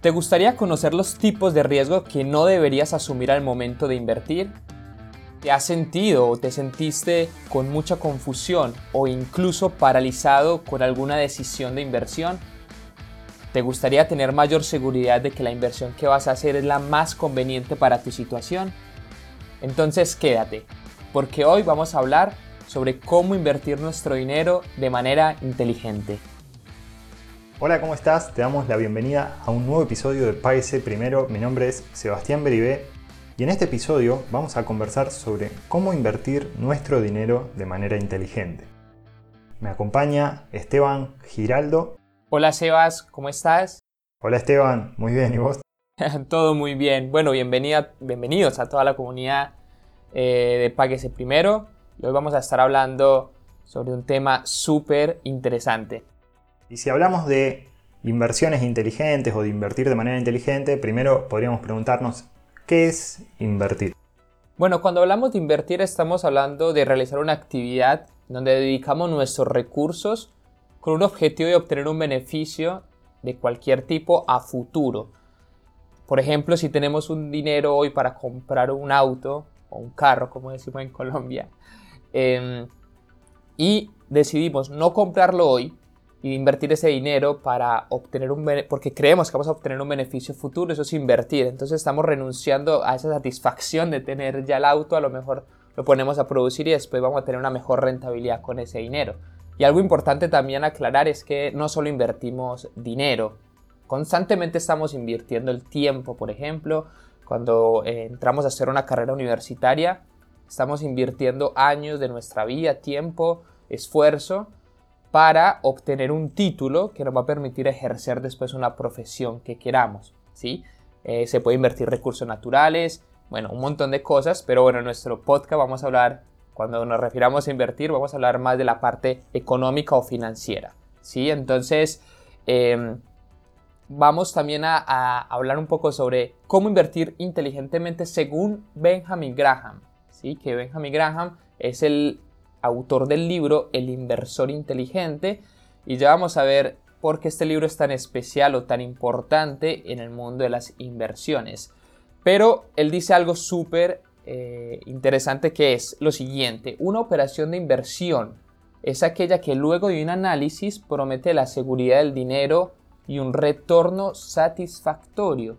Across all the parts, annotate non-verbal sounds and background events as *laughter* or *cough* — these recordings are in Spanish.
¿Te gustaría conocer los tipos de riesgo que no deberías asumir al momento de invertir? ¿Te has sentido o te sentiste con mucha confusión o incluso paralizado con alguna decisión de inversión? ¿Te gustaría tener mayor seguridad de que la inversión que vas a hacer es la más conveniente para tu situación? Entonces quédate, porque hoy vamos a hablar sobre cómo invertir nuestro dinero de manera inteligente. Hola, ¿cómo estás? Te damos la bienvenida a un nuevo episodio de Páguese Primero. Mi nombre es Sebastián Beribé y en este episodio vamos a conversar sobre cómo invertir nuestro dinero de manera inteligente. Me acompaña Esteban Giraldo. Hola Sebas, ¿cómo estás? Hola Esteban, muy bien, ¿y vos? *laughs* Todo muy bien. Bueno, bienvenida, bienvenidos a toda la comunidad eh, de Páguese Primero. Hoy vamos a estar hablando sobre un tema súper interesante. Y si hablamos de inversiones inteligentes o de invertir de manera inteligente, primero podríamos preguntarnos, ¿qué es invertir? Bueno, cuando hablamos de invertir estamos hablando de realizar una actividad donde dedicamos nuestros recursos con un objetivo de obtener un beneficio de cualquier tipo a futuro. Por ejemplo, si tenemos un dinero hoy para comprar un auto o un carro, como decimos en Colombia, em, y decidimos no comprarlo hoy, y invertir ese dinero para obtener un porque creemos que vamos a obtener un beneficio futuro, eso es invertir. Entonces estamos renunciando a esa satisfacción de tener ya el auto, a lo mejor lo ponemos a producir y después vamos a tener una mejor rentabilidad con ese dinero. Y algo importante también aclarar es que no solo invertimos dinero, constantemente estamos invirtiendo el tiempo, por ejemplo, cuando eh, entramos a hacer una carrera universitaria, estamos invirtiendo años de nuestra vida, tiempo, esfuerzo para obtener un título que nos va a permitir ejercer después una profesión que queramos. ¿sí? Eh, se puede invertir recursos naturales, bueno, un montón de cosas, pero bueno, en nuestro podcast vamos a hablar, cuando nos refiramos a invertir, vamos a hablar más de la parte económica o financiera. ¿sí? Entonces, em, vamos también a, a, hablar un poco sobre cómo invertir inteligentemente según Benjamin Graham. ¿sí? Que Benjamin Graham es el autor del libro El inversor inteligente y ya vamos a ver por qué este libro es tan especial o tan importante en el mundo de las inversiones. Pero él dice algo súper eh, interesante que es lo siguiente, una operación de inversión es aquella que luego de un análisis promete la seguridad del dinero y un retorno satisfactorio.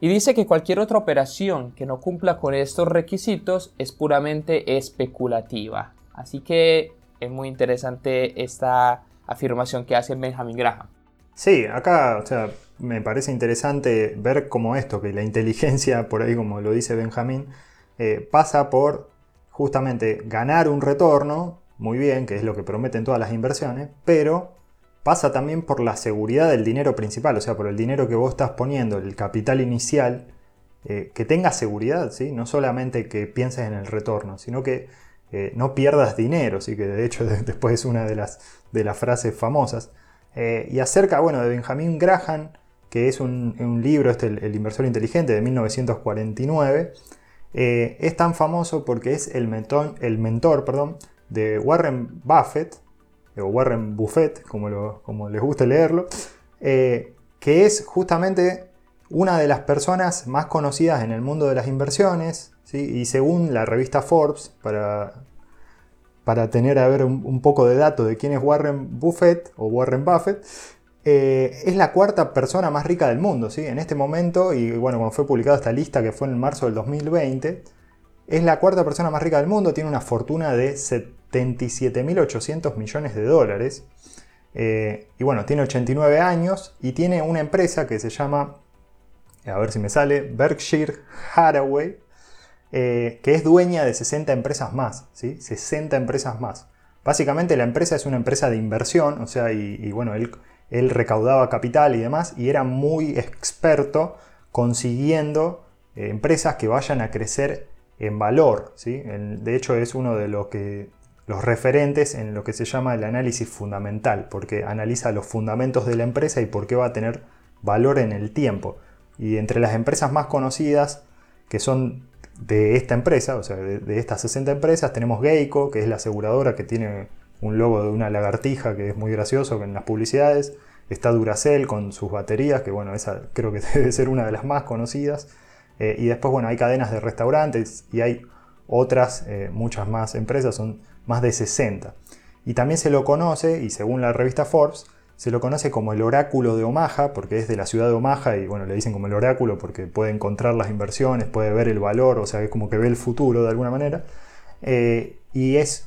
Y dice que cualquier otra operación que no cumpla con estos requisitos es puramente especulativa. Así que es muy interesante esta afirmación que hace Benjamin Graham. Sí, acá o sea, me parece interesante ver cómo esto, que la inteligencia, por ahí como lo dice Benjamin, eh, pasa por justamente ganar un retorno, muy bien, que es lo que prometen todas las inversiones, pero pasa también por la seguridad del dinero principal, o sea, por el dinero que vos estás poniendo, el capital inicial, eh, que tenga seguridad, ¿sí? no solamente que pienses en el retorno, sino que no pierdas dinero, así que de hecho *laughs* después es una de las, de las frases famosas. Eh, y acerca, bueno, de Benjamin Graham, que es un, libro, este, el, inversor inteligente de 1949, eh, es tan famoso porque es el mentor, el mentor perdón, de Warren Buffett, o Warren Buffett, como, como les guste leerlo, eh, que es justamente una de las personas más conocidas en el mundo de las inversiones, y según la revista Forbes, para, para tener a ver un, poco de datos de quién es Warren Buffett o Warren Buffett, eh, es la cuarta persona más rica del mundo, ¿sí? En este momento, y bueno, cuando fue publicada esta lista que fue en marzo del 2020, es la cuarta persona más rica del mundo, tiene una fortuna de 77.800 millones de dólares. Eh, y bueno, tiene 89 años y tiene una empresa que se llama, a ver si me sale, Berkshire Hathaway, eh, que es dueña de 60 empresas más, ¿sí? 60 empresas más. Básicamente la empresa es una empresa de inversión, o sea, y, bueno, él, recaudaba capital y demás, y era muy experto consiguiendo eh, empresas que vayan a crecer en valor, ¿sí? de hecho es uno de los, que, los referentes en lo que se llama el análisis fundamental, porque analiza los fundamentos de la empresa y por qué va a tener valor en el tiempo. Y entre las empresas más conocidas, que son de esta empresa, o sea, de, estas 60 empresas, tenemos Geico, que es la aseguradora que tiene un logo de una lagartija que es muy gracioso en las publicidades. está Duracell con sus baterías, que bueno, esa creo que *laughs* debe ser una de las más conocidas. Eh, y después, bueno, hay cadenas de restaurantes y hay otras, eh, muchas más empresas, son más de 60. Y también se lo conoce, y según la revista Forbes, se lo conoce como el oráculo de Omaha, porque es de la ciudad de Omaha y bueno, le dicen como el oráculo porque puede encontrar las inversiones, puede ver el valor, o sea, es como que ve el futuro de alguna manera. Eh, y es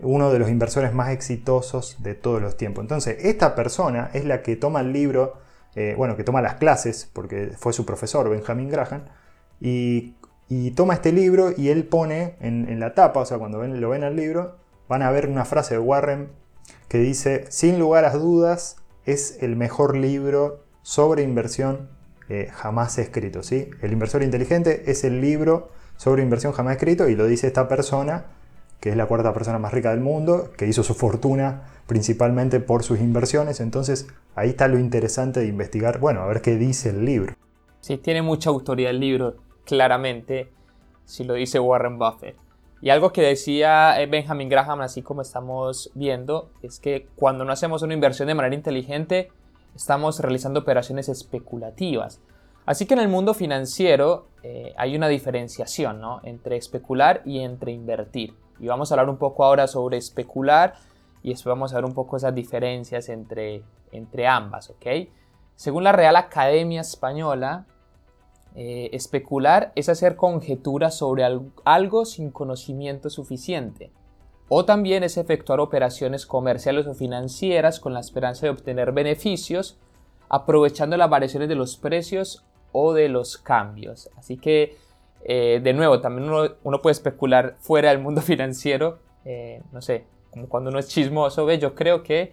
uno de los inversores más exitosos de todos los tiempos. Entonces, esta persona es la que toma el libro, eh, bueno, que toma las clases, porque fue su profesor, Benjamin Graham, y, toma este libro y él pone en, la tapa, o sea, cuando ven, lo ven el libro, van a ver una frase de Warren que dice, sin lugar a dudas, es el mejor libro sobre inversión eh, jamás escrito. ¿sí? El inversor inteligente es el libro sobre inversión jamás escrito y lo dice esta persona, que es la cuarta persona más rica del mundo, que hizo su fortuna principalmente por sus inversiones. Entonces ahí está lo interesante de investigar, bueno, a ver qué dice el libro. Sí, tiene mucha autoridad el libro, claramente, si lo dice Warren Buffett. Y algo que decía eh, Benjamin Graham, así como estamos viendo, es que cuando no hacemos una inversión de manera inteligente, estamos realizando operaciones especulativas. Así que en el mundo financiero eh, hay una diferenciación entre especular y entre invertir. Y vamos a hablar un poco ahora sobre especular y después vamos a ver un poco esas diferencias entre, entre ambas. ¿ok? Según la Real Academia Española, eh, especular es hacer conjeturas sobre algo sin conocimiento suficiente. O también es efectuar operaciones comerciales o financieras con la esperanza de obtener beneficios, aprovechando las variaciones de los precios o de los cambios. Así que, eh, de nuevo, también uno, puede especular fuera del mundo *laughs* financiero. Eh, no sé, como cuando uno es chismoso, ve, yo creo que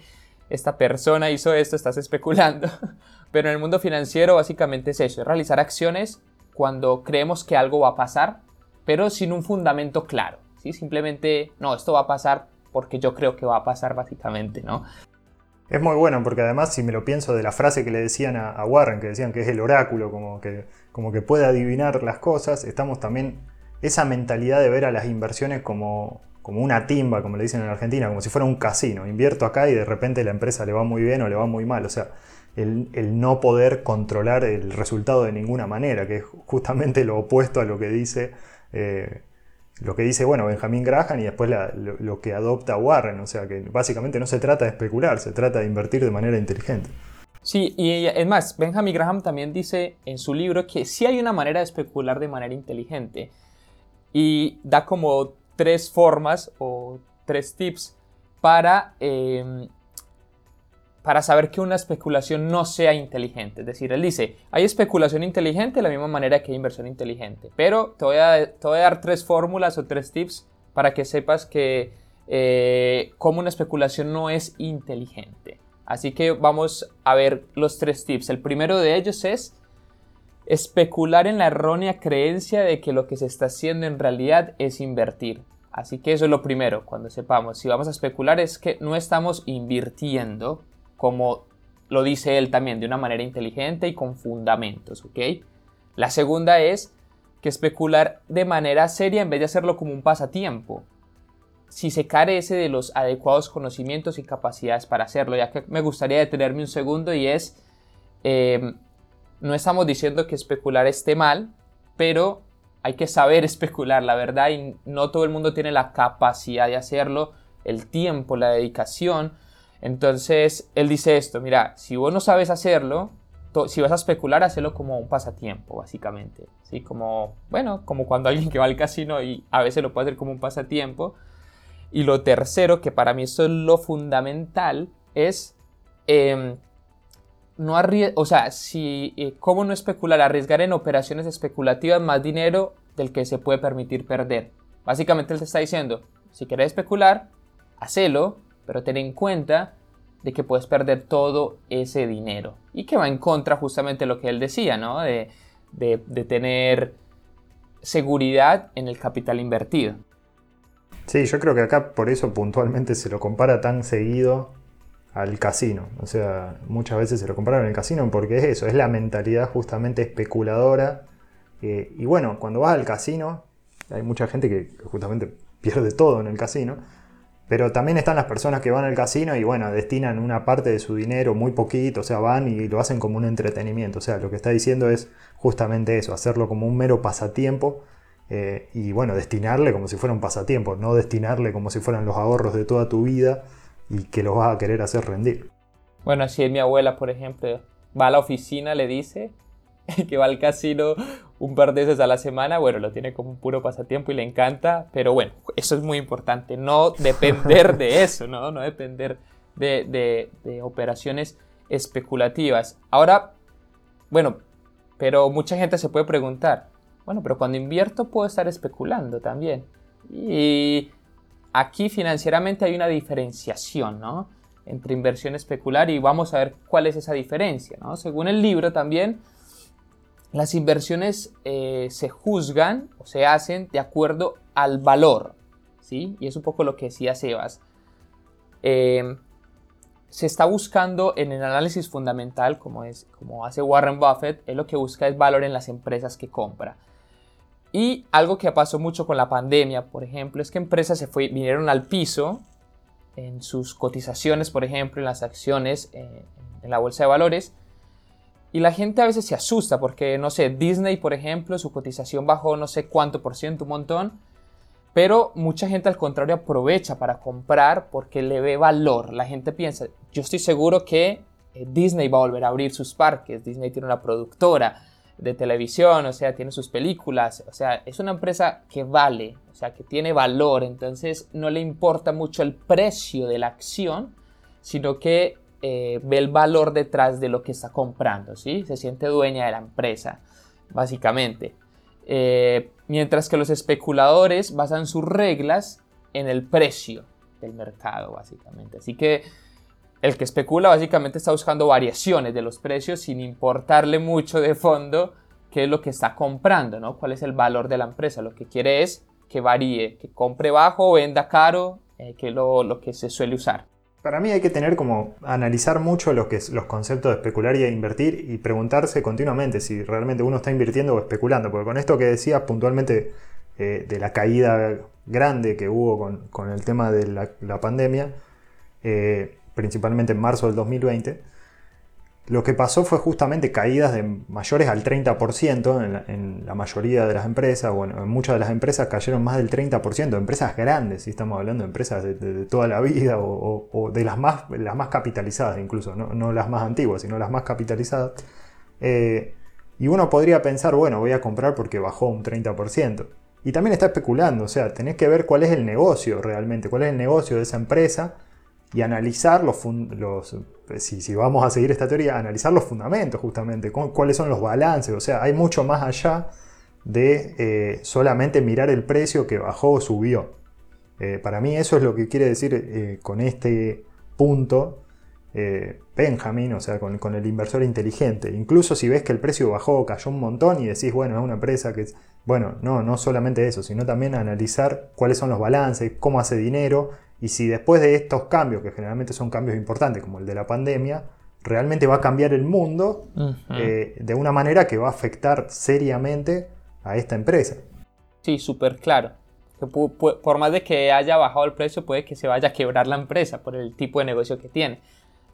esta persona hizo esto, estás especulando. *laughs* Pero en el mundo financiero básicamente es eso, es realizar acciones cuando creemos que algo va a pasar, pero sin un fundamento claro. ¿sí? Simplemente, no, esto va a pasar porque yo creo que va a pasar básicamente, ¿no? Es muy bueno porque además si me lo pienso de la frase que le decían a, Warren, que decían que es el oráculo, como que, como que puede adivinar las cosas, estamos también esa mentalidad de ver a las inversiones como, como una timba, como le dicen en Argentina, como si fuera un casino. Invierto acá y de repente la empresa le va muy bien o le va muy mal. O sea, el, no poder controlar el resultado de ninguna manera, que es justamente lo opuesto a lo que dice, eh, lo que dice bueno, Benjamin Graham y después lo, que adopta Warren. O sea, que básicamente no se trata de especular, se trata de invertir de manera inteligente. Sí, y es más, Benjamin Graham también dice en su libro que sí hay una manera de especular de manera inteligente. Y da como tres formas o tres tips para, em, para saber que una especulación no sea inteligente. Es decir, él dice, hay especulación inteligente de la misma manera que hay inversión inteligente. Pero te voy a, te voy a dar tres fórmulas o tres tips para que sepas que eh, cómo una especulación no es inteligente. Así que vamos a ver los tres tips. El primero de ellos es especular en la errónea creencia de que lo que se está haciendo en realidad es invertir. Así que eso es lo primero, cuando sepamos si vamos a especular es que no estamos invirtiendo como lo dice él también, de una manera inteligente y con fundamentos, ¿ok? La segunda es que especular de manera seria en vez de hacerlo como un pasatiempo. Si se carece de los adecuados conocimientos y capacidades para hacerlo, ya que me gustaría detenerme un segundo y es, em, no estamos diciendo que especular esté mal, pero hay que saber *laughs* especular, la verdad, y no todo el mundo tiene la capacidad de hacerlo, el tiempo, la dedicación. Entonces, él dice esto, mira, si vos no sabes hacerlo, si vas a especular, hazlo como un pasatiempo, básicamente. ¿sí? Como, bueno, como cuando alguien que va al casino y a veces lo puede hacer como un pasatiempo. Y lo tercero, que para mí esto es lo fundamental, es em, no o sea, si, eh, ¿cómo no especular? Arriesgar en operaciones especulativas más dinero del que se puede permitir perder. Básicamente él te está diciendo, si quieres especular, hacelo, pero ten en cuenta de que puedes perder todo ese dinero. Y que va en contra justamente de lo que él decía, ¿no? De, de tener seguridad en el capital invertido. Sí, yo creo que acá por eso puntualmente se lo compara tan seguido al casino. O sea, muchas veces se lo comparan el casino porque es eso, es la mentalidad justamente especuladora. Eh, y bueno, cuando vas al casino, hay mucha gente que justamente pierde todo en el casino. Pero también están las personas que van al casino y bueno, destinan una parte de su dinero, muy poquito, o sea, van y lo hacen como un entretenimiento. O sea, lo que está diciendo es justamente eso, hacerlo como un mero pasatiempo eh, y bueno, destinarle como si fuera un pasatiempo, no destinarle como si fueran los ahorros de toda tu vida y que los vas a querer hacer rendir. Bueno, así es mi abuela, por ejemplo, va a la oficina, le dice *laughs* que va al casino un par de veces a la semana, bueno, lo tiene como un puro pasatiempo y le encanta, pero bueno, eso es muy importante, no depender de *laughs* eso, no, no depender de, de operaciones especulativas. Ahora, bueno, pero mucha gente se puede preguntar, bueno, pero cuando invierto puedo estar especulando también. Y aquí financieramente hay una diferenciación, ¿no? Entre inversión especular y vamos a ver cuál es esa diferencia, ¿no? Según el libro también, las inversiones eh, se juzgan o se hacen de acuerdo al valor, ¿sí? Y es un poco lo que decía Sebas. Em, se está buscando en el análisis fundamental, como, es, como hace Warren Buffett, él lo que busca es valor en las empresas que compra. Y algo que pasó mucho con la pandemia, por ejemplo, es que empresas se fue, vinieron al piso en sus cotizaciones, por ejemplo, en las acciones eh, en la bolsa de valores. Y la gente a veces se asusta porque, no sé, Disney, por ejemplo, su cotización bajó no sé cuánto por ciento, un montón. Pero mucha gente al contrario aprovecha para comprar porque le ve valor. La gente piensa, yo estoy seguro que eh, Disney va a volver a abrir sus parques, Disney tiene una productora, de televisión, o sea, tiene sus películas, o sea, es una empresa que vale, o sea, que tiene valor, entonces no le importa mucho el precio de la acción, sino que eh, ve el valor detrás de lo que está comprando, ¿sí? Se siente dueña de la empresa, básicamente. Eh, mientras que los especuladores basan sus reglas en el precio del mercado, básicamente. Así que el que especula básicamente está buscando variaciones de los precios sin importarle mucho de fondo qué es lo que está comprando, ¿no? Cuál es el valor de la empresa. Lo que quiere es que varíe, que compre bajo venda caro, eh, que es lo, que se suele usar. Para mí hay que tener como analizar mucho lo que los conceptos de especular y de invertir y preguntarse continuamente si realmente uno está invirtiendo o especulando. Porque con esto que decía puntualmente eh, de la caída grande que hubo con, el tema de la, pandemia, eh, principalmente en marzo del 2020, lo que pasó fue justamente caídas de mayores al 30% en la, mayoría de las empresas, bueno, en muchas de las empresas cayeron más del 30%, empresas grandes, si estamos hablando de empresas de, toda la vida o, de las más, las más capitalizadas incluso, no, las más antiguas, sino las más capitalizadas. Eh, y uno podría pensar, bueno, voy a comprar porque bajó un 30%. Y también está especulando, o sea, tenés que ver cuál es el negocio realmente, cuál es el negocio de esa empresa y analizar los, los si, vamos a seguir esta teoría, analizar los fundamentos justamente, cuáles son los balances, o sea, hay mucho más allá de eh, solamente mirar el precio que bajó o subió. Eh, para mí eso es lo que quiere decir eh, con este punto Benjamin, o sea, con, con, el inversor inteligente. Incluso si ves que el precio bajó, cayó un montón y decís, bueno, es una empresa que... Bueno, no, no solamente eso, sino también analizar cuáles son los balances, cómo hace dinero y si después de estos cambios, que generalmente son cambios importantes como el de la pandemia, realmente va a cambiar el mundo eh, de una manera que va a afectar seriamente a esta empresa. Sí, súper claro. Que por más de que haya bajado el precio, puede que se vaya a quebrar la empresa por el tipo de negocio que tiene.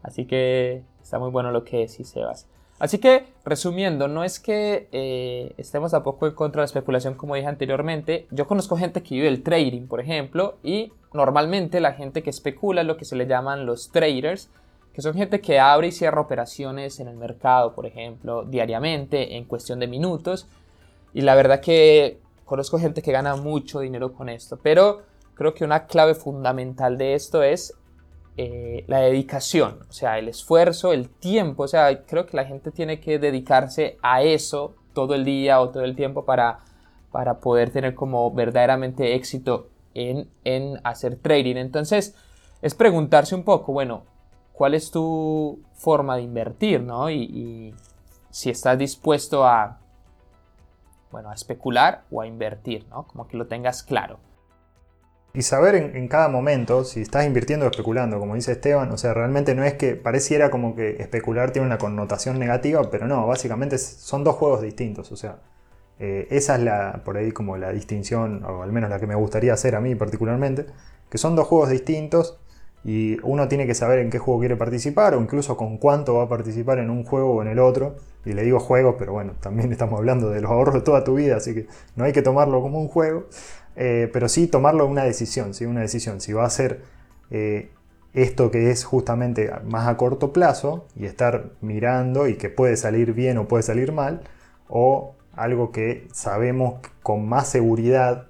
Así que está muy bueno lo que decís, Sebas. Así que, resumiendo, no es que eh, estemos tampoco en contra de la especulación como dije anteriormente. Yo conozco gente que vive el trading, por ejemplo, y normalmente la gente que especula es lo que se le llaman los traders, que son gente que abre y cierra operaciones en el mercado, por ejemplo, diariamente, en cuestión de minutos. Y la verdad que conozco gente que gana mucho dinero con esto, pero creo que una clave fundamental de esto es eh, la dedicación, o sea, el esfuerzo, el tiempo, o sea, creo que la gente tiene que dedicarse a eso todo el día o todo el tiempo para, para poder tener como verdaderamente éxito en, hacer trading. Entonces, es preguntarse un poco, bueno, ¿cuál es tu forma de invertir, no? Y, y si estás dispuesto a, bueno, a especular o a invertir, ¿no? Como que lo tengas claro y saber en, cada momento si estás invirtiendo o especulando, como dice Esteban, o sea, realmente no es que pareciera como que especular tiene una connotación negativa, pero no, básicamente son dos juegos distintos, o sea, eh, esa es la, por ahí como la distinción, o al menos la que me gustaría hacer a mí particularmente, que son dos juegos distintos y uno tiene que saber en qué juego quiere participar o incluso con cuánto va a participar en un juego o en el otro. Y le digo juego, pero bueno, también estamos hablando de los ahorros de toda tu vida, así que no hay que tomarlo como un juego, eh, pero sí tomarlo una decisión, ¿sí? una decisión. Si va a ser eh, esto que es justamente más a corto plazo y estar mirando y que puede salir bien o puede salir mal, o algo que sabemos con más seguridad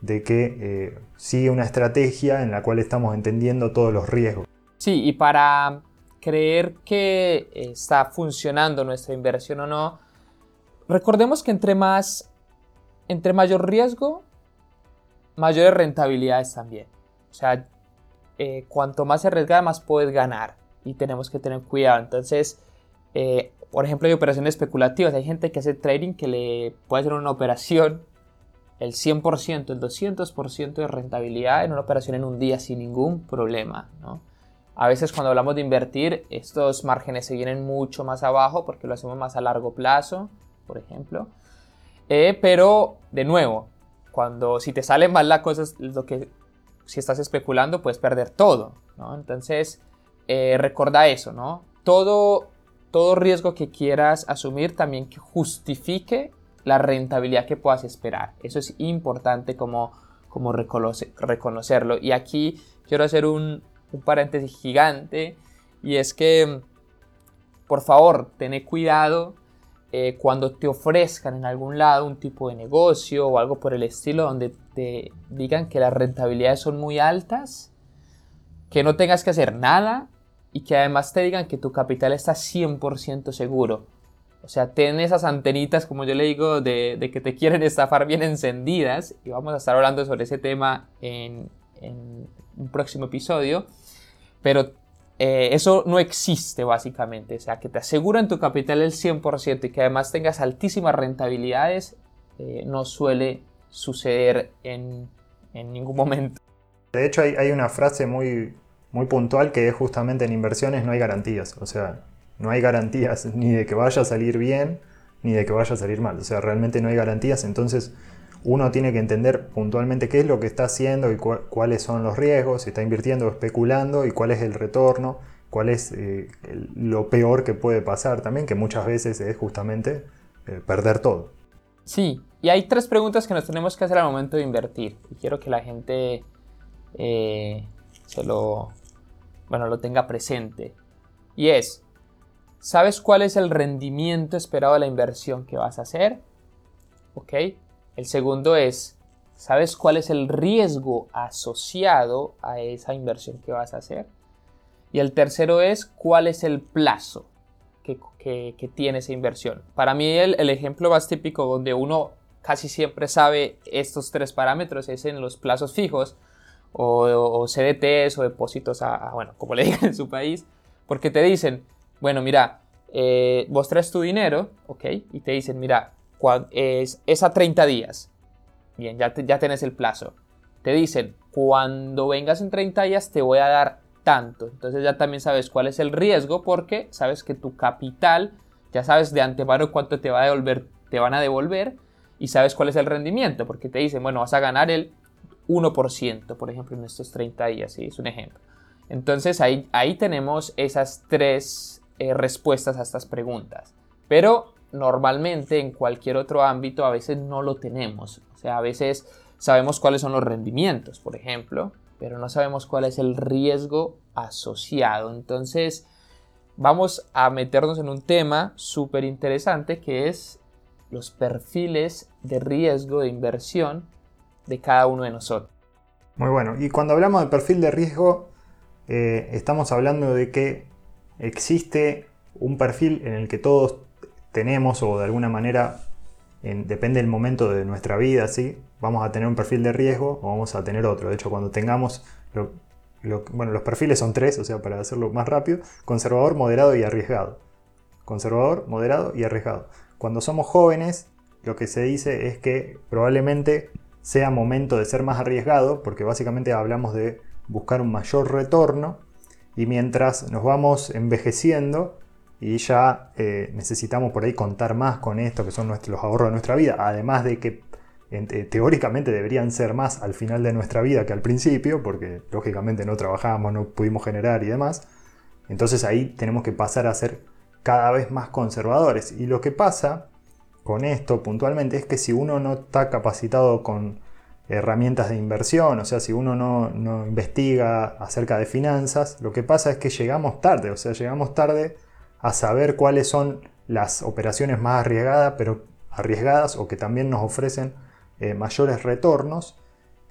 de que eh, sigue una estrategia en la cual estamos entendiendo todos los riesgos. Sí, y para creer que está funcionando nuestra inversión o no, recordemos que entre más, entre mayor riesgo, mayores rentabilidades también. O sea, eh, cuanto más se arriesga, más puedes ganar. Y tenemos que tener cuidado. Entonces, eh, por ejemplo, hay operaciones especulativas. Hay gente que hace trading que le puede hacer una operación el 100%, el 200% de rentabilidad en una operación en un día sin ningún problema. A veces cuando hablamos de invertir, estos márgenes se vienen mucho más abajo porque lo hacemos más a largo plazo, por ejemplo. Eh, pero, de nuevo, cuando si te sale mal la cosa, lo que si estás especulando puedes perder todo, ¿no? Entonces, eh, recuerda eso, ¿no? Todo, todo riesgo que quieras asumir también que justifique la rentabilidad que puedas esperar. Eso es importante como, como reconocerlo. Y aquí quiero hacer un, un paréntesis gigante y es que, por favor, ten cuidado eh, cuando te ofrezcan en algún lado un tipo de negocio o algo por el estilo donde te digan que las rentabilidades son muy altas, que no tengas que hacer nada y que además te digan que tu capital está 100% seguro. O sea, ten esas antenitas, como yo le digo, de, que te quieren estafar bien encendidas. Y vamos a estar hablando sobre ese tema en, en un próximo episodio. Pero eh, eso no existe básicamente. O sea, que te aseguran tu capital el 100% y que además tengas altísimas rentabilidades, eh, no suele suceder en, ningún momento. De hecho, hay, una frase muy, muy puntual que es justamente en inversiones no hay garantías. O sea, no hay garantías ni de que vaya a salir bien ni de que vaya a salir mal. O sea, realmente no hay garantías. Entonces, uno tiene que entender puntualmente qué es lo que está haciendo y cuáles son los riesgos, si está invirtiendo o especulando y cuál es el retorno, cuál es eh, lo peor que puede pasar también, que muchas veces es justamente eh, perder todo. Sí, y hay tres preguntas que nos tenemos que hacer al momento de invertir y quiero que la gente eh, se lo, bueno, lo tenga presente. Y es, ¿sabes cuál es el rendimiento esperado de la inversión que vas a hacer? ¿Ok? El segundo es, ¿sabes cuál es el riesgo asociado a esa inversión que vas a hacer? Y el tercero es, ¿cuál es el plazo que, tiene esa inversión? Para mí el, ejemplo más típico donde uno casi siempre sabe estos tres parámetros es en los plazos fijos o, CDTs o depósitos a, bueno, como le *laughs* digan en su país, porque te dicen, bueno, mira, eh, vos traes tu dinero, ¿ok? Y te dicen, mira, es, es a 30 días. Bien, ya, ya tenés el plazo. Te dicen, cuando vengas en 30 días te voy a dar tanto. Entonces ya también sabes cuál es el riesgo porque sabes que tu capital, ya sabes de antemano cuánto te, va a devolver, te van a devolver y sabes cuál es el rendimiento porque te dicen, bueno, vas a ganar el 1%, por ejemplo, en estos 30 días, ¿sí? es un ejemplo. Entonces ahí, ahí tenemos esas tres eh, respuestas a estas preguntas. Pero normalmente en cualquier otro ámbito a veces no lo tenemos. O sea, a veces sabemos cuáles son los rendimientos, por ejemplo, pero no sabemos cuál es el riesgo asociado. Entonces, vamos a meternos en un tema súper interesante que es los perfiles de riesgo de inversión de cada uno de nosotros. Muy bueno. Y cuando hablamos de perfil de riesgo, eh, estamos hablando de que existe un perfil en el que todos tenemos o de alguna manera, depende del momento de nuestra vida, ¿sí? vamos a tener un perfil de riesgo o vamos a tener otro. De hecho, cuando tengamos, bueno, los perfiles son tres, o sea, para hacerlo más rápido, conservador, moderado y arriesgado. Conservador, moderado y arriesgado. Cuando somos jóvenes, lo que se dice es que probablemente sea momento de ser más arriesgado, porque básicamente hablamos de buscar un mayor retorno, y mientras nos vamos envejeciendo, y ya eh, necesitamos por ahí contar más con esto, que son los ahorros de nuestra vida, además de que teóricamente deberían ser más al final de nuestra vida que al principio, porque lógicamente no trabajamos, no pudimos generar y demás. Entonces ahí tenemos que pasar a ser cada vez más conservadores. Y lo que pasa con esto puntualmente es que si uno no está capacitado con herramientas de inversión, o sea, si uno no, no, investiga acerca de finanzas, lo que pasa es que llegamos tarde, o sea, llegamos tarde a saber cuáles son las operaciones más arriesgadas, pero arriesgadas o que también nos ofrecen eh, mayores retornos.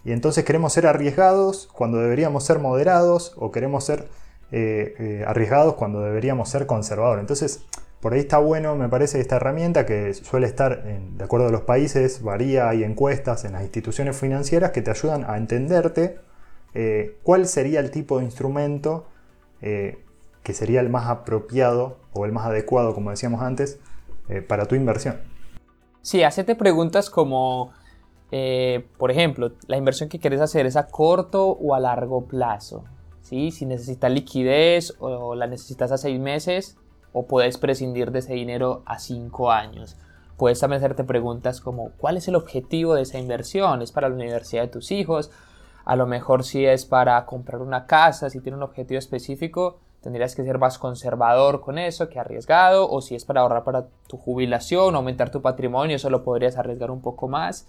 Y entonces queremos ser arriesgados cuando deberíamos ser moderados o queremos ser eh, eh, arriesgados cuando deberíamos ser conservadores. Entonces, por ahí está bueno, me parece, esta herramienta que suele estar, de acuerdo a los países, varía, hay encuestas en las instituciones financieras que te ayudan a entenderte cuál sería el tipo de instrumento que sería el más apropiado o el más adecuado, como decíamos antes, para tu inversión. Sí, hacete preguntas como, eh, por ejemplo, la inversión que quieres hacer es a corto o a largo plazo. ¿sí? Si necesitas liquidez o la necesitas a seis meses o puedes prescindir de ese dinero a cinco años. Puedes también hacerte preguntas como ¿cuál es el objetivo de esa inversión? ¿Es para la universidad de tus hijos? A lo mejor si es para comprar una casa, si tiene un objetivo específico, tendrías que ser más conservador con eso que arriesgado, o si es para ahorrar para tu jubilación, aumentar tu patrimonio, eso lo podrías arriesgar un poco más.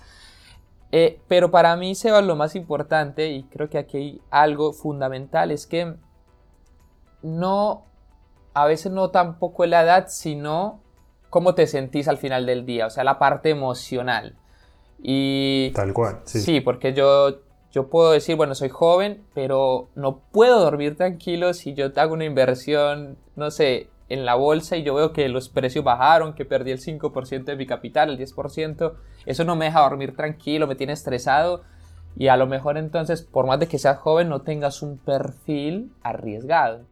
Eh, pero para mí, Seba, lo más importante, y creo que aquí hay algo fundamental, es que no, a veces no tampoco la edad, sino cómo te sentís al final del día, o sea, la parte emocional. Y, Tal cual, sí. Sí, porque yo yo puedo decir, bueno, soy joven, pero no puedo dormir tranquilo si yo hago una inversión, no sé, en la bolsa y yo veo que los precios bajaron, que perdí el 5% de mi capital, el 10%, eso no me deja dormir tranquilo, me tiene estresado. Y a lo mejor entonces, por más de que seas joven, no tengas un perfil arriesgado.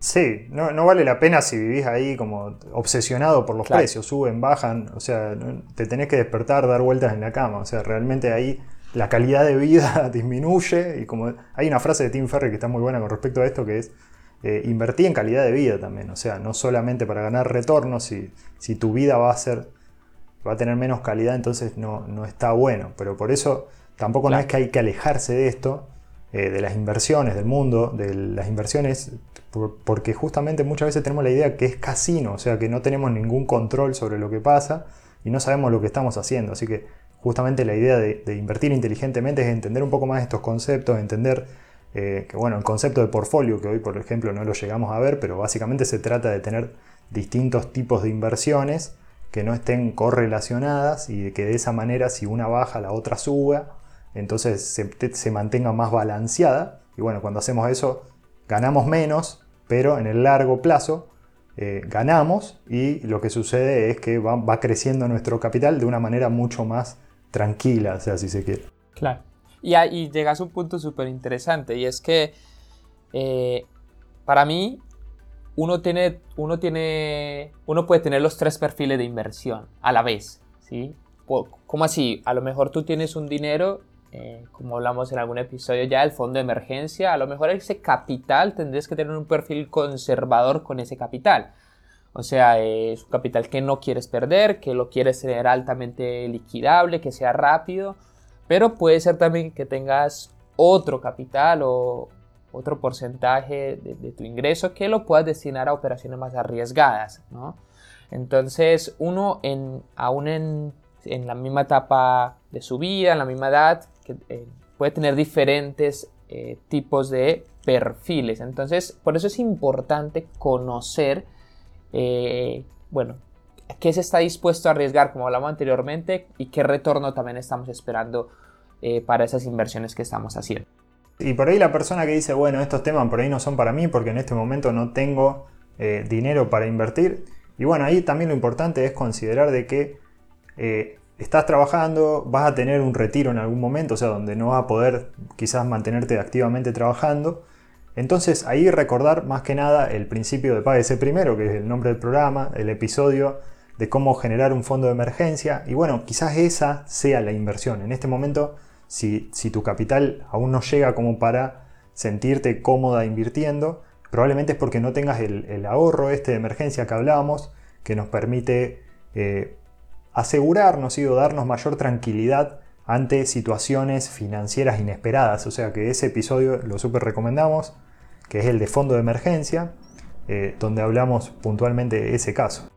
Sí, no, vale la pena si vivís ahí como obsesionado por los precios, suben, bajan, o sea, te tenés que despertar, dar vueltas en la cama, o sea, realmente ahí la calidad de vida *laughs* disminuye y como hay una frase de Tim Ferry que está muy buena con respecto a esto que es eh, invertir en calidad de vida también, o sea, no solamente para ganar retornos, si, si tu vida va a ser va a tener menos calidad, entonces no, no está bueno, pero por eso tampoco no es que hay que alejarse de esto, eh, de las inversiones, del mundo, de las inversiones, porque justamente muchas veces tenemos la idea que es casino, o sea, que no tenemos ningún control sobre lo que pasa y no sabemos lo que estamos haciendo, así que justamente la idea de, invertir inteligentemente es entender un poco más estos conceptos, entender eh, que bueno, el concepto de portfolio, que hoy por ejemplo no lo llegamos a ver, pero básicamente se trata de tener distintos tipos de inversiones que no estén correlacionadas y de que de esa manera si una baja la otra suba, entonces se, mantenga más balanceada. Y bueno, cuando hacemos eso ganamos menos, pero en el largo plazo eh, ganamos y lo que sucede es que va, creciendo nuestro capital de una manera mucho más tranquila, sea, si se quiere. Claro. Y, ahí llegas a un punto súper interesante y es que eh, para mí uno tiene, uno tiene, uno puede tener los tres perfiles de inversión a la vez, ¿sí? ¿Cómo así? A lo mejor tú tienes un dinero, eh, como hablamos en algún episodio ya, el fondo de emergencia, a lo mejor ese capital tendrías que tener un perfil conservador con ese capital. O sea, es un capital que no quieres perder, que lo quieres tener altamente liquidable, que sea rápido, pero puede ser también que tengas otro capital o otro porcentaje de, tu ingreso que lo puedas destinar a operaciones más arriesgadas, ¿no? Entonces, uno en, aún en, la misma etapa de su vida, en la misma edad, que, eh, puede tener diferentes eh, tipos de perfiles. Entonces, por eso es importante conocer eh, bueno, qué se está dispuesto a arriesgar, como hablamos anteriormente, y qué retorno también estamos esperando eh, para esas inversiones que estamos haciendo. Y por ahí la persona que dice, bueno, estos temas por ahí no son para mí porque en este momento no tengo eh, dinero para invertir. Y bueno, ahí también lo importante es considerar de que estás trabajando, vas a tener un retiro en algún momento, o sea, donde no vas a poder quizás mantenerte activamente trabajando. Entonces ahí recordar más que nada el principio de ese primero, que es el nombre del programa, el episodio de cómo generar un fondo de emergencia. Y bueno, quizás esa sea la inversión. En este momento, si, tu capital aún no llega como para sentirte cómoda invirtiendo, probablemente es porque no tengas el, ahorro este de emergencia que hablábamos, que nos permite eh, asegurarnos y darnos mayor tranquilidad ante situaciones financieras inesperadas. O sea que ese episodio lo súper recomendamos, que es el de fondo de emergencia, eh, donde hablamos puntualmente de ese caso.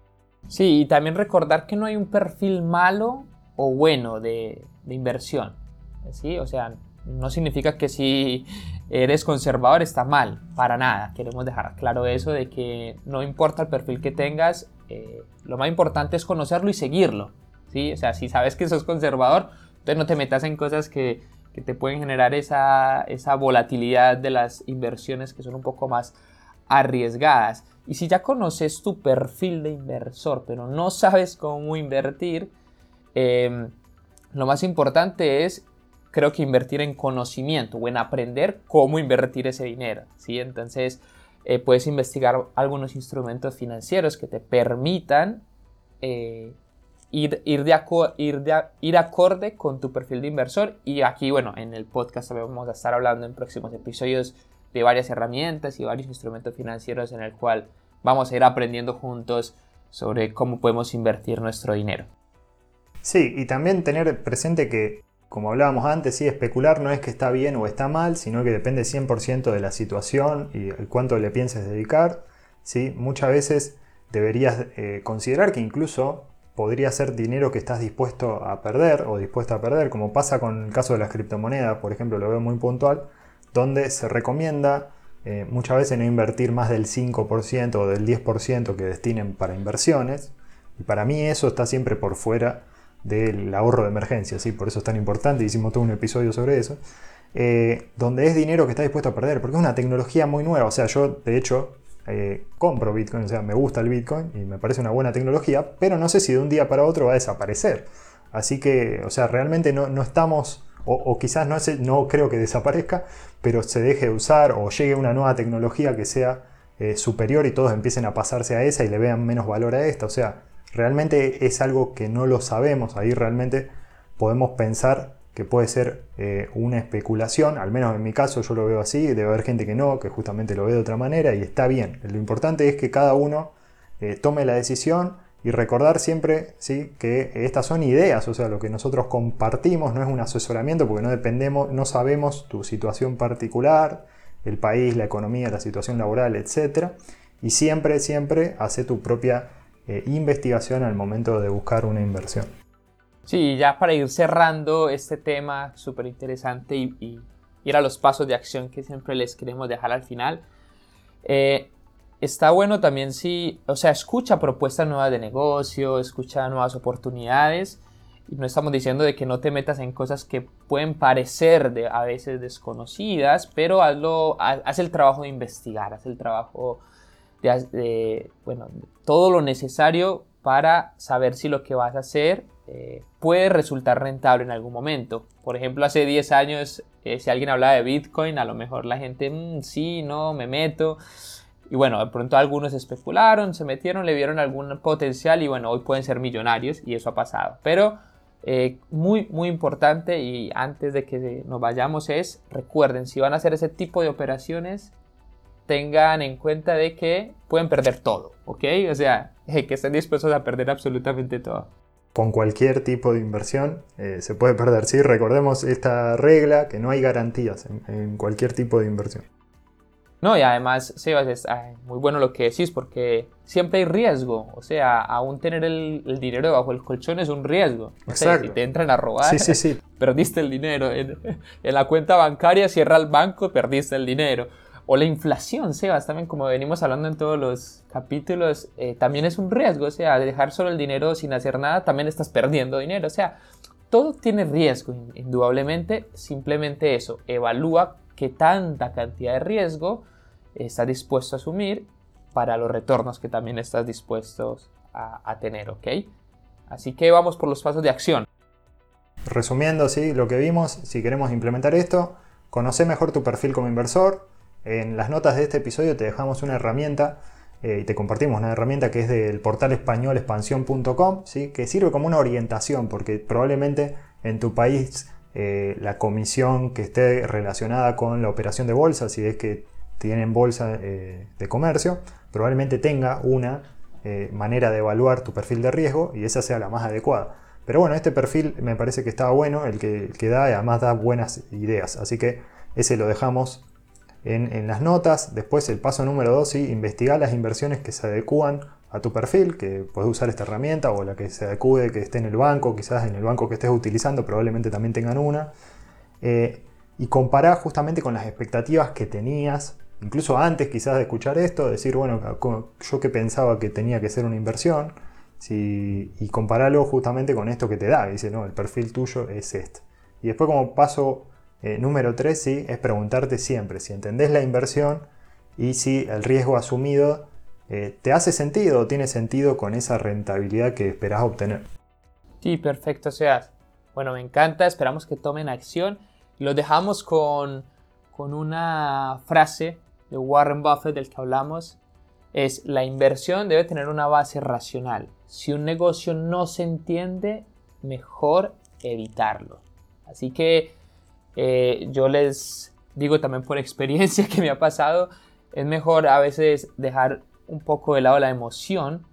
Sí, y también recordar que no hay un perfil malo o bueno de, inversión. ¿sí? O sea, no significa que si eres conservador está mal, para nada. Queremos dejar claro eso de que no importa el perfil que tengas, eh, lo más importante es conocerlo y seguirlo. ¿sí? O sea, si sabes que sos conservador, entonces no te metas en cosas que, que te pueden generar esa, esa, volatilidad de las inversiones que son un poco más arriesgadas. Y si ya conoces tu perfil de inversor, pero no sabes cómo invertir, eh, lo más importante es creo que invertir en conocimiento o en aprender cómo invertir ese dinero. ¿sí? Entonces, eh, puedes investigar algunos instrumentos financieros que te permitan eh, ir, de ir, de ir acorde con tu perfil de inversor. Y aquí, bueno, en el podcast vamos a estar hablando en próximos episodios de varias herramientas y varios instrumentos financieros en el cual vamos a ir aprendiendo juntos sobre cómo podemos invertir nuestro dinero. Sí, y también tener presente que como hablábamos antes, sí, especular no es que está bien o está mal, sino que depende 100% de la situación y cuánto le pienses dedicar. ¿sí? Muchas veces deberías eh, considerar que incluso podría ser dinero que estás dispuesto a perder o dispuesto a perder, como pasa con el caso de las criptomonedas, por ejemplo, lo veo muy puntual, donde se recomienda eh, muchas veces no invertir más del 5% o del 10% que destinen para inversiones. Y para mí eso está siempre por fuera del ahorro de emergencia, ¿sí? por eso es tan importante, hicimos todo un episodio sobre eso, eh, donde es dinero que está dispuesto a perder, porque es una tecnología muy nueva, o sea, yo de hecho eh, compro Bitcoin, o sea, me gusta el Bitcoin y me parece una buena tecnología, pero no sé si de un día para otro va a desaparecer. Así que, o sea, realmente no, no estamos, o, quizás no, no creo que desaparezca, pero se deje de usar o llegue una nueva tecnología que sea eh, superior y todos empiecen a pasarse a esa y le vean menos valor a esta. O sea, realmente es algo que no lo sabemos, ahí realmente podemos pensar que puede ser eh, una especulación, al menos en mi caso yo lo veo así, debe haber gente que no, que justamente lo ve de otra manera y está bien. Lo importante es que cada uno eh, tome la decisión y recordar siempre ¿sí? que estas son ideas, o sea, lo que nosotros compartimos no es un asesoramiento porque no dependemos, no sabemos tu situación particular, el país, la economía, la situación laboral, etc. Y siempre, siempre hace tu propia eh, investigación al momento de buscar una inversión. Sí, ya para ir cerrando este tema súper interesante y, ir a los pasos de acción que siempre les queremos dejar al final. Eh, está bueno también si, o sea, escucha propuestas nuevas de negocio, escucha nuevas oportunidades. Y no estamos diciendo de que no te metas en cosas que pueden parecer de, a veces desconocidas, pero hazlo, haz el trabajo de investigar, haz el trabajo de, bueno, todo lo necesario para saber si lo que vas a hacer eh, puede resultar rentable en algún momento. Por ejemplo, hace 10 años, eh, si alguien hablaba de Bitcoin, a lo mejor la gente, mm, sí, no, me meto. Y bueno, de pronto algunos especularon, se metieron, le vieron algún potencial y bueno, hoy pueden ser millonarios y eso ha pasado. Pero eh, muy, muy importante y antes de que nos vayamos es, recuerden, si van a hacer ese tipo de operaciones, tengan en cuenta de que pueden perder todo, ¿ok? O sea, *laughs* que estén dispuestos a perder absolutamente todo. Con cualquier tipo de inversión eh, se puede perder, sí, recordemos esta regla que no hay garantías en, cualquier tipo de inversión. No, y además, Sebas, es muy bueno lo que decís porque siempre hay riesgo. O sea, aún tener el, dinero debajo del colchón es un riesgo. O sea, si te entran a robar, sí, sí, *laughs* perdiste el dinero. En, en, la cuenta bancaria cierra el banco, perdiste el dinero. O la inflación, Sebas, también como venimos hablando en todos los capítulos, eh, también es un riesgo, o sea, dejar solo el dinero sin hacer nada, también estás perdiendo dinero, o sea, todo tiene riesgo, indudablemente, simplemente eso, evalúa qué tanta cantidad de riesgo estás dispuesto a asumir para los retornos que también estás dispuesto a, a tener, ¿ok? Así que vamos por los pasos de acción. Resumiendo, sí, lo que vimos, si queremos implementar esto, conoce mejor tu perfil como inversor, en las notas de este episodio te dejamos una herramienta eh, y te compartimos una herramienta que es del portal español expansión.com, ¿sí? que sirve como una orientación porque probablemente en tu país eh, la comisión que esté relacionada con la operación de bolsa, si es que tienen bolsa eh, de comercio, probablemente tenga una manera de evaluar tu perfil de riesgo y esa sea la más adecuada. Pero bueno, este perfil me parece que estaba bueno, el que, que da y además da buenas ideas. Así que ese lo dejamos en, las notas. Después el paso número 2, ¿sí? investigar las inversiones que se adecúan a tu perfil, que puedes usar esta herramienta o la que se adecue, que esté en el banco, quizás en el banco que estés utilizando, probablemente también tengan una. Eh, y comparar justamente con las expectativas que tenías, incluso antes quizás de escuchar esto, decir, bueno, yo que pensaba que tenía que ser una inversión, y compararlo justamente con esto que te da, dice, no, el perfil tuyo es este. Y después como paso eh, número 3, sí, es preguntarte siempre si entendés la inversión y si el riesgo asumido eh, te hace sentido o tiene sentido con esa rentabilidad que esperás obtener. Sí, perfecto, sea. Bueno, me encanta, esperamos que tomen acción. Lo dejamos con, con una frase de Warren Buffett del que hablamos. Es la inversión debe tener una base racional. Si un negocio no se entiende, mejor evitarlo. Así que eh, yo les digo también por *laughs* experiencia que me ha pasado, es mejor a veces dejar un poco de lado la emoción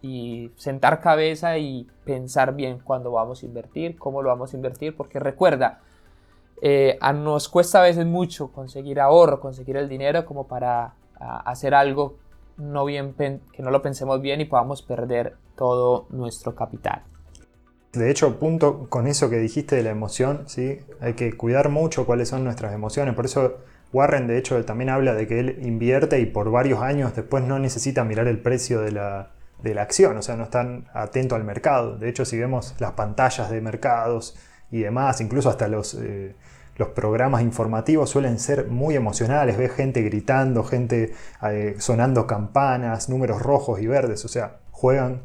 y sentar cabeza y pensar bien cuándo vamos a invertir, cómo lo vamos a invertir, porque recuerda, eh, nos cuesta a veces mucho conseguir ahorro, conseguir el dinero como para hacer algo que no lo pensemos bien y podamos perder todo nuestro capital. De hecho, punto con eso que dijiste de la emoción, ¿sí? hay que cuidar mucho cuáles son nuestras emociones. Por eso Warren, de hecho, también habla de que él invierte y por varios años después no necesita mirar el precio de la, acción, o sea, no están atento al mercado. De hecho, si vemos las pantallas de mercados y demás, incluso hasta los, eh, los programas informativos suelen ser muy emocionales. Ves gente gritando, gente eh, sonando campanas, números rojos y verdes, o sea, juegan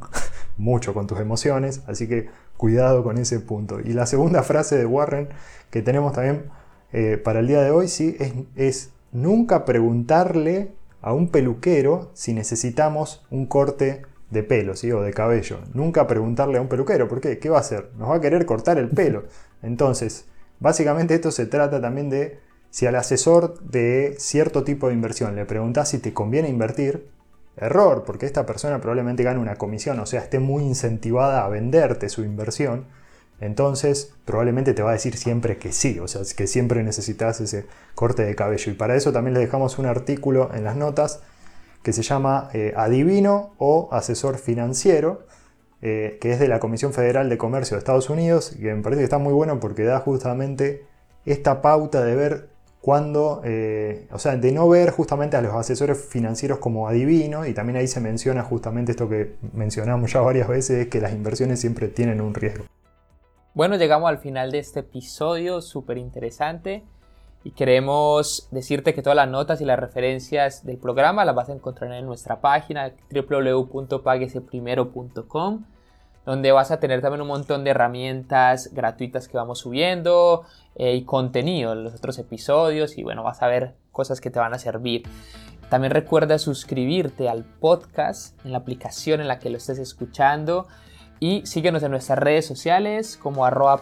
mucho con tus emociones, así que Cuidado con ese punto. Y la segunda frase de Warren que tenemos también eh, para el día de hoy sí, es, nunca preguntarle a un peluquero si necesitamos un corte de pelo o de cabello. Nunca preguntarle a un peluquero. ¿Por qué? ¿Qué va a hacer? Nos va a querer cortar el pelo. Entonces, básicamente esto se trata también de si al asesor de cierto tipo de inversión le preguntas si te conviene invertir, Error, porque esta persona probablemente gane una comisión, o sea, esté muy incentivada a venderte su inversión. Entonces, probablemente te va a decir siempre que sí, o sea, que siempre necesitas ese corte de cabello. Y para eso también le dejamos un artículo en las notas que se llama eh, Adivino o Asesor Financiero, eh, que es de la Comisión Federal de Comercio de Estados Unidos, que me parece que está muy bueno porque da justamente esta pauta de ver cuando, eh, o sea, de no ver justamente a los asesores financieros como adivino, y también ahí se menciona justamente esto que mencionamos ya varias veces, que las inversiones siempre tienen un riesgo. Bueno, llegamos al final de este episodio súper interesante y queremos decirte que todas las notas y las referencias del programa las vas a encontrar en nuestra página www.pagueseprimero.com donde vas a tener también un montón de herramientas gratuitas que vamos subiendo eh, y contenido en los otros episodios y bueno, vas a ver cosas que te van a servir. También recuerda suscribirte al podcast en la aplicación en la que lo estés escuchando y síguenos en nuestras redes sociales como arroba.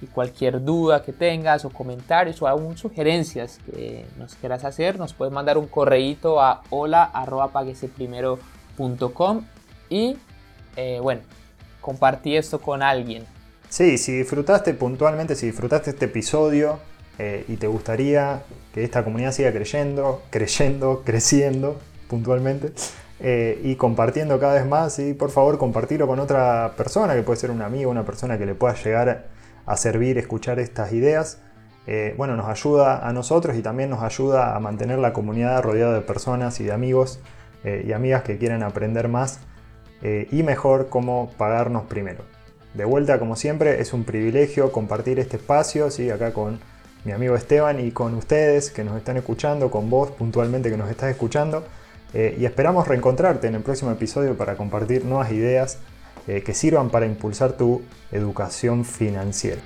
Y cualquier duda que tengas o comentarios o aún sugerencias que nos quieras hacer, nos puedes mandar un correíto a hola arroba y eh, bueno, compartí esto con alguien. Sí, si disfrutaste puntualmente, si disfrutaste este episodio eh, y te gustaría que esta comunidad siga creyendo, creyendo, *laughs* creciendo puntualmente eh, y compartiendo cada vez más, y por favor compartirlo con otra persona, que puede ser un amigo, una persona que le pueda llegar a servir, escuchar estas ideas. bueno, nos ayuda a nosotros y también nos ayuda a mantener la comunidad rodeada de personas y de amigos y amigas que quieren aprender más eh, y mejor cómo pagarnos primero. De vuelta, como siempre, es un privilegio compartir este espacio, ¿sí? acá con mi amigo Esteban y con ustedes que nos están escuchando, con vos puntualmente que nos estás escuchando. Eh, y esperamos reencontrarte en el próximo episodio para compartir nuevas ideas eh, que sirvan para impulsar tu educación financiera.